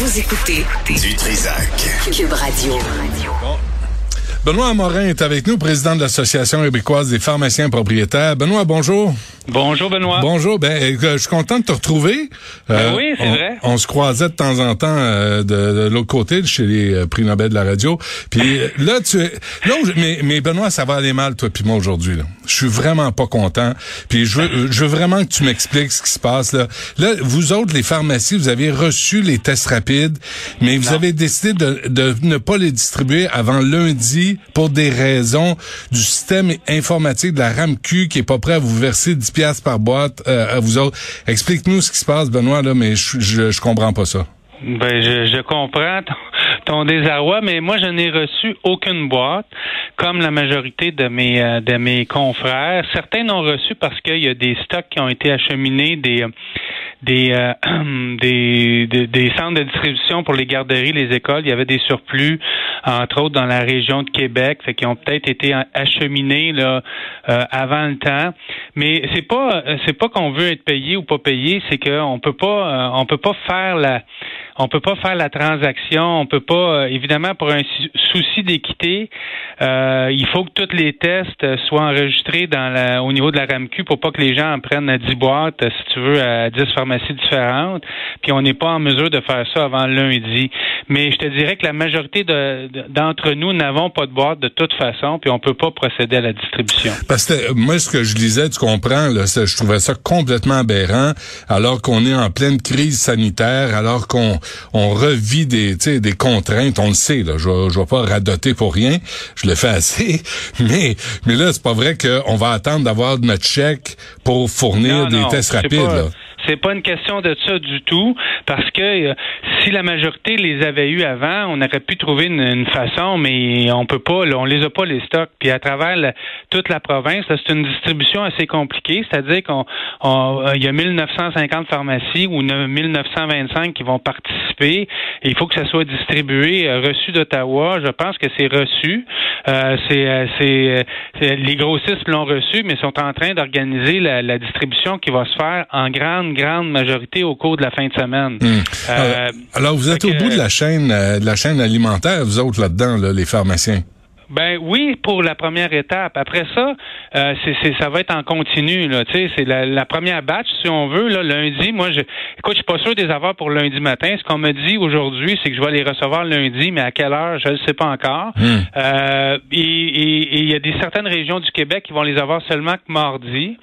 Vous écoutez Du Trisac. Cube Radio. Benoît Morin est avec nous, président de l'Association québécoise des pharmaciens propriétaires. Benoît, bonjour. Bonjour Benoît. Bonjour. Ben, euh, je suis content de te retrouver. Ben oui, c'est on, vrai. On se croisait de temps en temps euh, de, de l'autre côté, chez les euh, prix Nobel de la radio. Puis euh, là, tu es, là, mais, mais Benoît, ça va aller mal, toi puis moi aujourd'hui. Là. Je suis vraiment pas content. Puis je veux, euh, je veux vraiment que tu m'expliques ce qui se passe là. Là, vous autres, les pharmacies, vous avez reçu les tests rapides, mais vous avez décidé de, de ne pas les distribuer avant lundi pour des raisons du système informatique de la RAMQ qui est pas prêt à vous verser 10 piastres par boîte euh, à vous autres. Explique-nous ce qui se passe, Benoît, là, mais je, je, je comprends pas ça. Ben, je, je comprends ton, désarroi, mais moi, je n'ai reçu aucune boîte, comme la majorité de mes euh, de mes confrères. Certains n'ont reçu parce qu'il y a des stocks qui ont été acheminés des des, euh, des, des centres de distribution pour les garderies, les écoles. Il y avait des surplus, entre autres dans la région de Québec, fait qui ont peut-être été acheminés là euh, avant le temps. Mais c'est pas c'est pas qu'on veut être payé ou pas payé, c'est qu'on peut pas euh, on peut pas faire la on peut pas faire la transaction, on peut pas, euh, évidemment, pour un sou- souci d'équité, euh, il faut que tous les tests soient enregistrés au niveau de la RAMQ pour pas que les gens en prennent 10 boîtes, si tu veux, à 10 pharmacies différentes. Puis on n'est pas en mesure de faire ça avant lundi. Mais je te dirais que la majorité de- de- d'entre nous n'avons pas de boîte de toute façon, puis on peut pas procéder à la distribution. Parce que euh, moi, ce que je lisais, tu comprends, je trouvais ça complètement aberrant, alors qu'on est en pleine crise sanitaire, alors qu'on on revit des, des contraintes, on le sait, là, je, je vais pas radoter pour rien, je le fais assez, mais, mais là, c'est pas vrai qu'on va attendre d'avoir notre chèque pour fournir Non, des non, tests rapides, pas- là. C'est pas une question de ça du tout, parce que euh, si la majorité les avait eu avant, on aurait pu trouver une, une façon, mais on peut pas, là, on les a pas les stocks. Puis à travers la- toute la province, c'est une distribution assez compliquée, c'est-à-dire qu'on on- euh, il y a 1950 pharmacies ou ne- 1925 qui vont participer. Il faut que ça soit distribué, euh, reçu d'Ottawa. Je pense que c'est reçu. Euh, c'est, euh, c'est, euh, c'est- les grossistes l'ont reçu, mais sont en train d'organiser la, la distribution qui va se faire en grande, grande majorité au cours de la fin de semaine. Euh, alors, vous êtes au bout de la chaîne, de la chaîne alimentaire, vous autres là-dedans, là, les pharmaciens. Ben oui, pour la première étape. Après ça, euh, c'est, c'est- ça va être en continu. Là, tu sais, c'est la, la première batch, si on veut. Là, lundi, moi, je, écoute, je suis pas sûr des avoir pour lundi matin. Ce qu'on me dit aujourd'hui, c'est que je vais les recevoir lundi, mais à quelle heure, je ne sais pas encore. Hum. Euh, et et- et il y a des certaines régions du Québec qui vont les avoir seulement que mardi.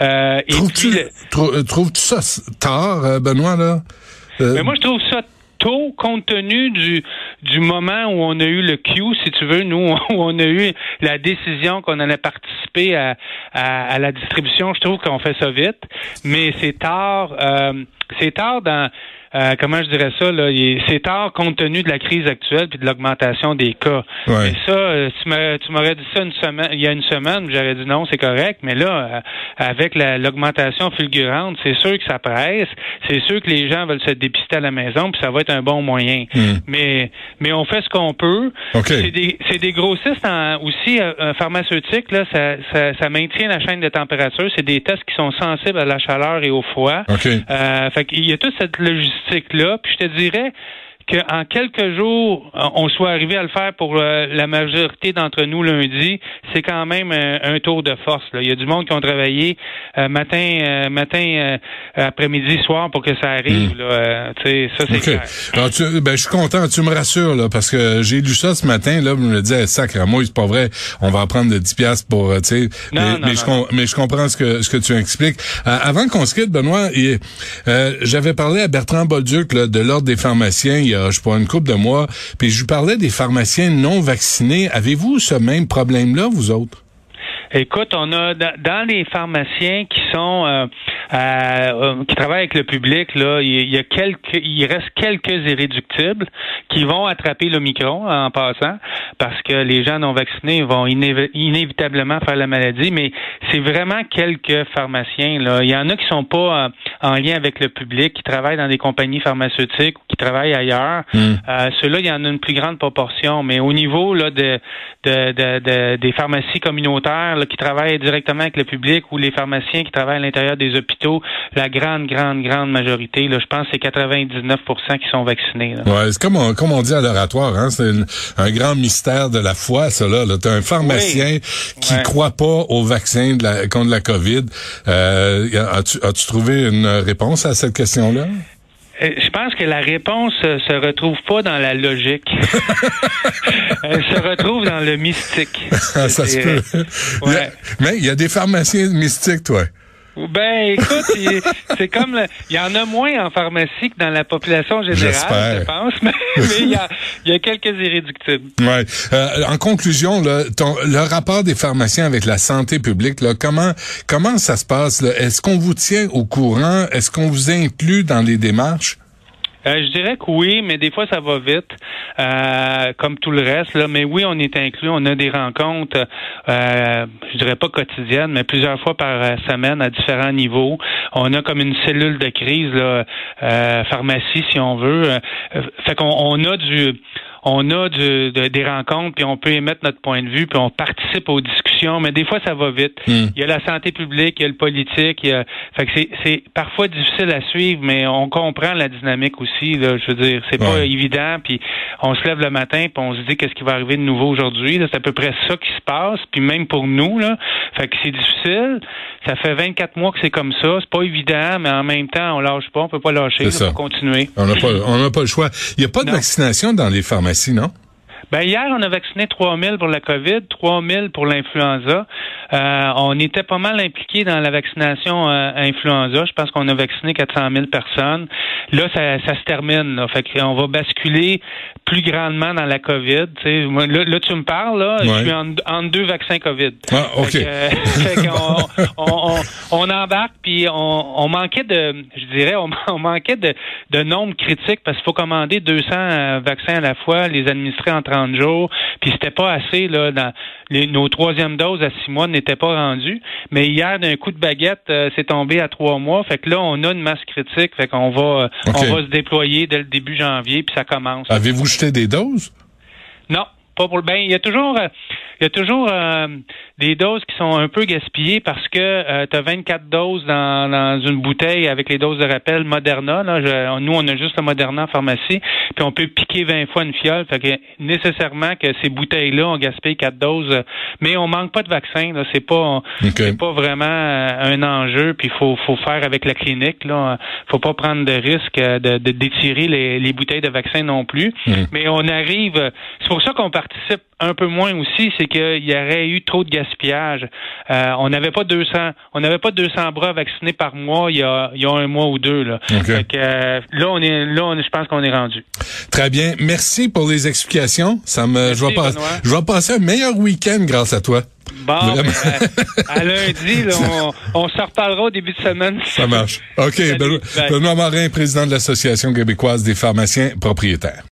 Euh, et Trouves-tu, le- trou- trouves-tu ça tard, euh, Benoît, là? Euh, Mais moi, je trouve ça tôt, compte tenu du, du moment où on a eu le Q, si tu veux, nous, où on a eu la décision qu'on allait participer à, à, à la distribution. Je trouve qu'on fait ça vite, mais c'est tard. euh, c'est tard dans. Euh, comment je dirais ça là il- C'est tard compte tenu de la crise actuelle puis de l'augmentation des cas. Ouais. Et ça, euh, tu m'aurais- tu m'aurais dit ça une semaine, il y a une semaine, j'aurais dit non, c'est correct. Mais là, euh, avec la- l'augmentation fulgurante, c'est sûr que ça presse. C'est sûr que les gens veulent se dépister à la maison, puis ça va être un bon moyen. Hmm. Mais mais on fait ce qu'on peut. OK. C'est des c'est des grossistes en- aussi euh, euh, pharmaceutiques là, ça, ça ça maintient la chaîne de température. C'est des tests qui sont sensibles à la chaleur et au froid. OK. Euh, fait qu'il y a toute cette logistique-là. Puis je te dirais qu'en quelques jours, euh, on soit arrivé à le faire pour euh, la majorité d'entre nous lundi, c'est quand même un, un tour de force. Là. Il y a du monde qui ont travaillé euh, matin, euh, matin, euh, après-midi, soir pour que ça arrive. Là. Euh, sais, ça c'est clair. Alors, tu, ben, je suis content, tu me rassures, là, parce que j'ai lu ça ce matin, là, je me disais, sacre à moi, c'est pas vrai, on va en prendre de 10 piastres pour, euh, tu sais, mais, Non, non, mais, je, com- mais je comprends ce que, ce que tu expliques. Euh, avant qu'on se quitte, Benoît, euh, j'avais parlé à Bertrand Bolduc, là, de l'Ordre des pharmaciens, a, je sais pas, une couple de mois, puis je lui parlais des pharmaciens non vaccinés. Avez-vous ce même problème-là, vous autres? Écoute, on a dans les pharmaciens qui sont euh, euh, qui travaillent avec le public, là, il y a quelques, il reste quelques irréductibles qui vont attraper le micron en passant, parce que les gens non vaccinés vont inévitablement faire la maladie, mais c'est vraiment quelques pharmaciens. Là. Il y en a qui sont pas euh, en lien avec le public, qui travaillent dans des compagnies pharmaceutiques ou qui travaillent ailleurs. Hmm. Euh, Ceux-là, il y en a une plus grande proportion, mais au niveau là, de, de, de, des pharmacies communautaires là, qui travaillent directement avec le public ou les pharmaciens qui travaillent à l'intérieur des hôpitaux, la grande, grande, grande majorité, là, je pense que c'est 99% qui sont vaccinés. Ouais, c'est comme on, comme on dit à l'oratoire, hein, c'est un grand mystère de la foi, là. là. T'as un pharmacien qui croit pas au vaccin de la, contre la COVID. Euh, as-tu, as-tu trouvé une réponse à cette question-là? Euh, je pense que la réponse euh, se retrouve pas dans la logique. Elle se retrouve dans le mystique. ça se peut. mais il y a des pharmaciens mystiques, toi. Ben, écoute, c'est comme il y en a moins en pharmacie que dans la population générale, je pense, mais, il, y a, y a, quelques irréductibles. Ouais. Euh, en conclusion, là, ton, le rapport des pharmaciens avec la santé publique, là, comment comment ça se passe Est-ce qu'on vous tient au courant? Est-ce qu'on vous inclut dans les démarches? Euh, je dirais que oui, mais des fois ça va vite, euh, comme tout le reste. Là. Mais oui, on est inclus. On a des rencontres, euh, je dirais pas quotidiennes, mais plusieurs fois par semaine à différents niveaux. On a comme une cellule de crise, là, euh, pharmacie si on veut. fait qu'on on a du on a des rencontres, puis on peut émettre notre point de vue, puis on participe aux discussions, mais des fois, ça va vite. Hmm. Il y a la santé publique, il y a le politique. Il y a... Fait que c'est parfois difficile à suivre, mais on comprend la dynamique aussi. Là, je veux dire, c'est pas évident, puis on se lève le matin, puis on se dit qu'est-ce qui va arriver de nouveau aujourd'hui. C'est à peu près ça qui se passe, puis même pour nous, là. Fait que c'est difficile. Ça fait 24 mois que c'est comme ça. C'est pas évident, mais en même temps, on lâche pas, on peut pas lâcher, on peut continuer. On n'a pas, on pas le choix. Il n'y a pas de vaccination dans les pharmacies non? Ben hier, on a vacciné 3 000 pour la COVID, 3 000 pour l'influenza. Euh, on était pas mal impliqués dans la vaccination euh, influenza. Je pense qu'on a vacciné 400 000 personnes. Là, ça, ça se termine. Là. Fait qu'on va basculer plus grandement dans la COVID. Là, là, tu me parles, là, je suis en, deux vaccins COVID. Ah, OK. Fait on, on, embarque, puis on, manquait de, je dirais, on, manquait de, de nombre critique parce qu'il faut commander 200 euh, vaccins à la fois, les administrer en 30 jours, puis c'était pas assez, là, dans les, nos troisièmes doses à six mois n'étaient pas rendues. Mais hier, d'un coup de baguette, euh, c'est tombé à trois mois. Fait que là, on a une masse critique. Fait qu'on va, euh, on va se déployer dès le début janvier, puis ça commence. Avez-vous jeté des doses? Non, pas pour le ben. Il y a toujours, euh, il y a toujours euh, des doses qui sont un peu gaspillées parce que euh, tu as 24 doses dans, dans, une bouteille avec les doses de rappel Moderna. Là, nous, on a juste le Moderna en pharmacie, puis on peut piquer 20 fois une fiole. Fait que nécessairement que ces bouteilles-là, on gaspille 4 doses, mais on manque pas de vaccin. Là, c'est pas, c'est pas vraiment un enjeu. Puis faut, faut faire avec la clinique. Là, faut pas prendre de risque de, d'étirer les, les, bouteilles de vaccin non plus. Mmh. Mais on arrive. C'est pour ça qu'on participe un peu moins aussi, c'est qu'il y aurait eu trop de gaspillage. Euh, on n'avait pas 200, on n'avait pas 200 bras vaccinés par mois il y a, il y a un mois ou deux là. Euh, là on est, là on, je pense qu'on est rendu. Très bien, merci pour les explications. Ça me, je vais passer, je vais passer un meilleur week-end grâce à toi. Bon, ben, à, lundi, là, on, on se reparlera au début de semaine. Ça marche. OK. Benoît Marin, président de l'Association québécoise des pharmaciens propriétaires.